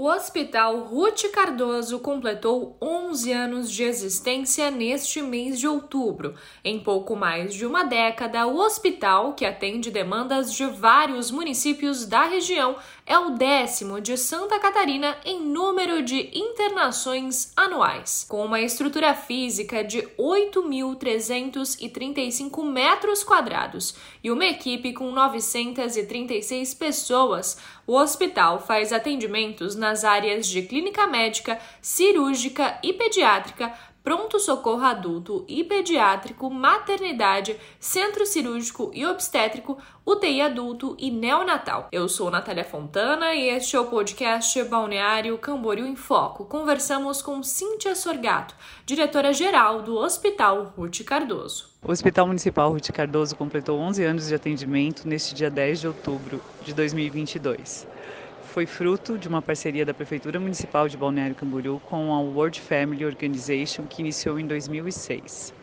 O Hospital Ruth Cardoso completou 11 anos de existência neste mês de outubro. Em pouco mais de uma década, o hospital, que atende demandas de vários municípios da região, é o décimo de Santa Catarina em número de internações anuais. Com uma estrutura física de 8.335 metros quadrados e uma equipe com 936 pessoas, o hospital faz atendimentos nas áreas de clínica médica, cirúrgica e pediátrica pronto-socorro adulto e pediátrico, maternidade, centro cirúrgico e obstétrico, UTI adulto e neonatal. Eu sou Natália Fontana e este é o podcast Balneário Camboriú em Foco. Conversamos com Cíntia Sorgato, diretora-geral do Hospital Ruth Cardoso. O Hospital Municipal Ruth Cardoso completou 11 anos de atendimento neste dia 10 de outubro de 2022 foi fruto de uma parceria da Prefeitura Municipal de Balneário Camboriú com a World Family Organization, que iniciou em 2006.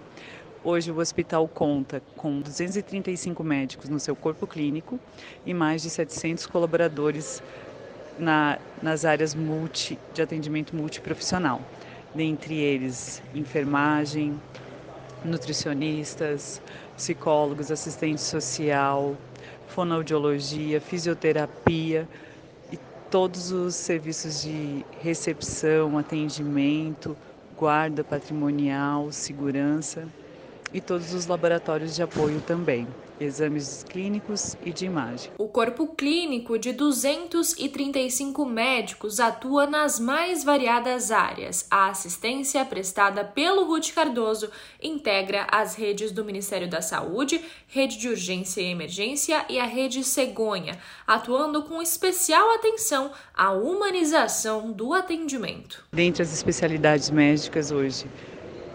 Hoje o hospital conta com 235 médicos no seu corpo clínico e mais de 700 colaboradores na, nas áreas multi, de atendimento multiprofissional, dentre eles enfermagem, nutricionistas, psicólogos, assistente social, fonoaudiologia, fisioterapia, todos os serviços de recepção, atendimento, guarda patrimonial, segurança e todos os laboratórios de apoio também exames clínicos e de imagem. O corpo clínico de 235 médicos atua nas mais variadas áreas. A assistência prestada pelo Ruth Cardoso integra as redes do Ministério da Saúde, rede de urgência e emergência e a rede Cegonha, atuando com especial atenção à humanização do atendimento. Dentre as especialidades médicas hoje,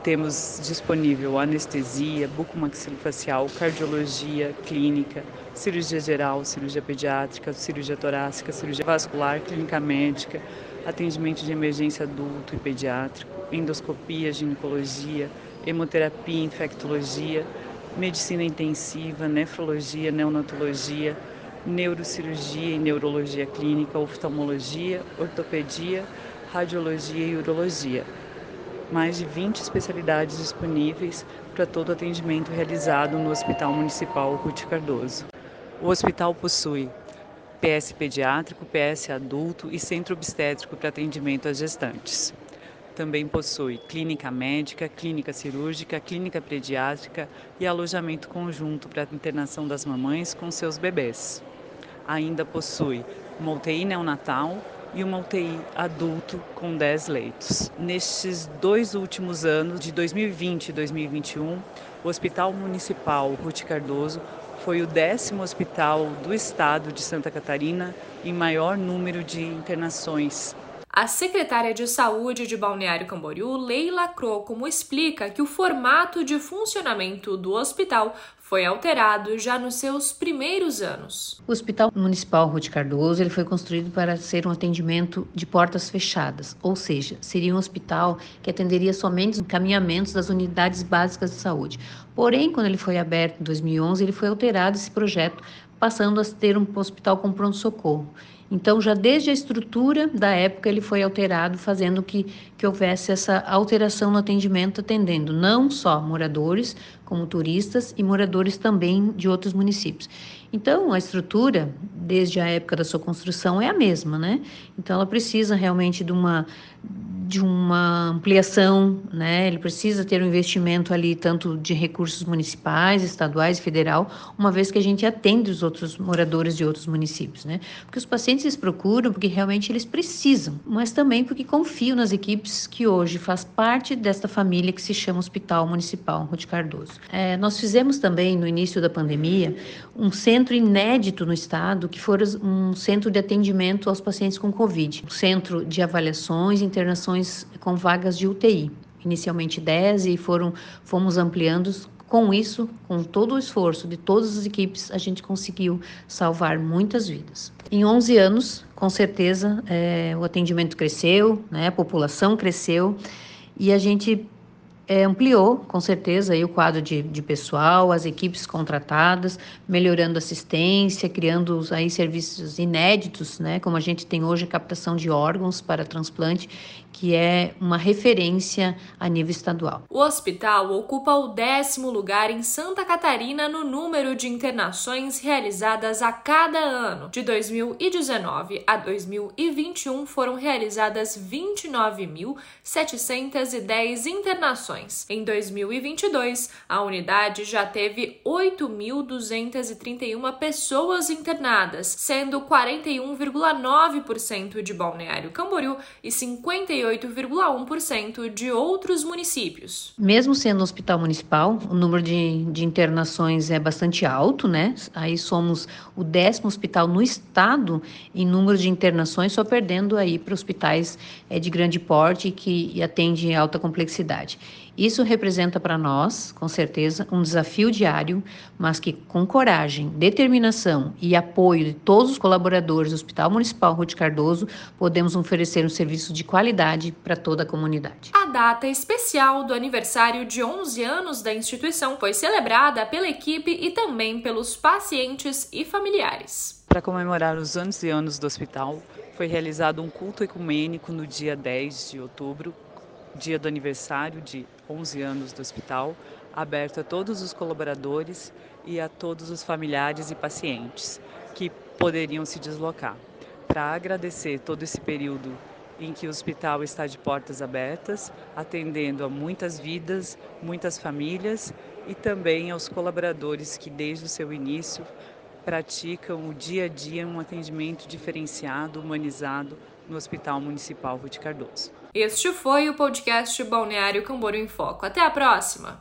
temos disponível anestesia, bucomaxilofacial, cardiologia clínica, cirurgia geral, cirurgia pediátrica, cirurgia torácica, cirurgia vascular, clínica médica, atendimento de emergência adulto e pediátrico, endoscopia, ginecologia, hemoterapia, infectologia, medicina intensiva, nefrologia, neonatologia, neurocirurgia e neurologia clínica, oftalmologia, ortopedia, radiologia e urologia mais de 20 especialidades disponíveis para todo atendimento realizado no Hospital Municipal Ruth Cardoso. O hospital possui PS pediátrico, PS adulto e centro obstétrico para atendimento às gestantes. Também possui clínica médica, clínica cirúrgica, clínica pediátrica e alojamento conjunto para internação das mamães com seus bebês. Ainda possui uma UTI neonatal e uma UTI adulto com 10 leitos. Nestes dois últimos anos, de 2020 e 2021, o Hospital Municipal Ruth Cardoso foi o décimo hospital do estado de Santa Catarina em maior número de internações a secretária de Saúde de Balneário Camboriú, Leila Crocomo, explica que o formato de funcionamento do hospital foi alterado já nos seus primeiros anos. O Hospital Municipal Ruth Cardoso ele foi construído para ser um atendimento de portas fechadas, ou seja, seria um hospital que atenderia somente os encaminhamentos das unidades básicas de saúde. Porém, quando ele foi aberto em 2011, ele foi alterado esse projeto, passando a ter um hospital com pronto-socorro. Então, já desde a estrutura da época, ele foi alterado, fazendo que, que houvesse essa alteração no atendimento, atendendo não só moradores, como turistas e moradores também de outros municípios. Então, a estrutura, desde a época da sua construção, é a mesma, né? Então, ela precisa realmente de uma de uma ampliação, né? Ele precisa ter um investimento ali tanto de recursos municipais, estaduais e federal, uma vez que a gente atende os outros moradores de outros municípios, né? Porque os pacientes procuram porque realmente eles precisam, mas também porque confiam nas equipes que hoje faz parte desta família que se chama Hospital Municipal Ruth Cardoso. É, nós fizemos também no início da pandemia um centro inédito no estado que foi um centro de atendimento aos pacientes com Covid, um centro de avaliações e internações com vagas de UTI. Inicialmente 10 e foram, fomos ampliando. Com isso, com todo o esforço de todas as equipes, a gente conseguiu salvar muitas vidas. Em 11 anos, com certeza, é, o atendimento cresceu, né, a população cresceu e a gente é, ampliou, com certeza, aí, o quadro de, de pessoal, as equipes contratadas, melhorando assistência, criando aí serviços inéditos, né, como a gente tem hoje a captação de órgãos para transplante, que é uma referência a nível estadual. O hospital ocupa o décimo lugar em Santa Catarina no número de internações realizadas a cada ano. De 2019 a 2021 foram realizadas 29.710 internações. Em 2022, a unidade já teve 8.231 pessoas internadas, sendo 41,9% de Balneário Camboriú e 58,1% de outros municípios. Mesmo sendo um hospital municipal, o número de, de internações é bastante alto, né? Aí somos o décimo hospital no estado em número de internações, só perdendo aí para hospitais é, de grande porte que atendem alta complexidade. Isso representa para nós, com certeza, um desafio diário, mas que com coragem, determinação e apoio de todos os colaboradores do Hospital Municipal Ruth Cardoso, podemos oferecer um serviço de qualidade para toda a comunidade. A data especial do aniversário de 11 anos da instituição foi celebrada pela equipe e também pelos pacientes e familiares. Para comemorar os 11 anos do hospital, foi realizado um culto ecumênico no dia 10 de outubro, dia do aniversário de 11 anos do hospital, aberto a todos os colaboradores e a todos os familiares e pacientes que poderiam se deslocar. Para agradecer todo esse período em que o hospital está de portas abertas, atendendo a muitas vidas, muitas famílias e também aos colaboradores que desde o seu início praticam o dia a dia um atendimento diferenciado, humanizado no Hospital Municipal Ruth Cardoso. Este foi o podcast Balneário Camboriú em Foco. Até a próxima!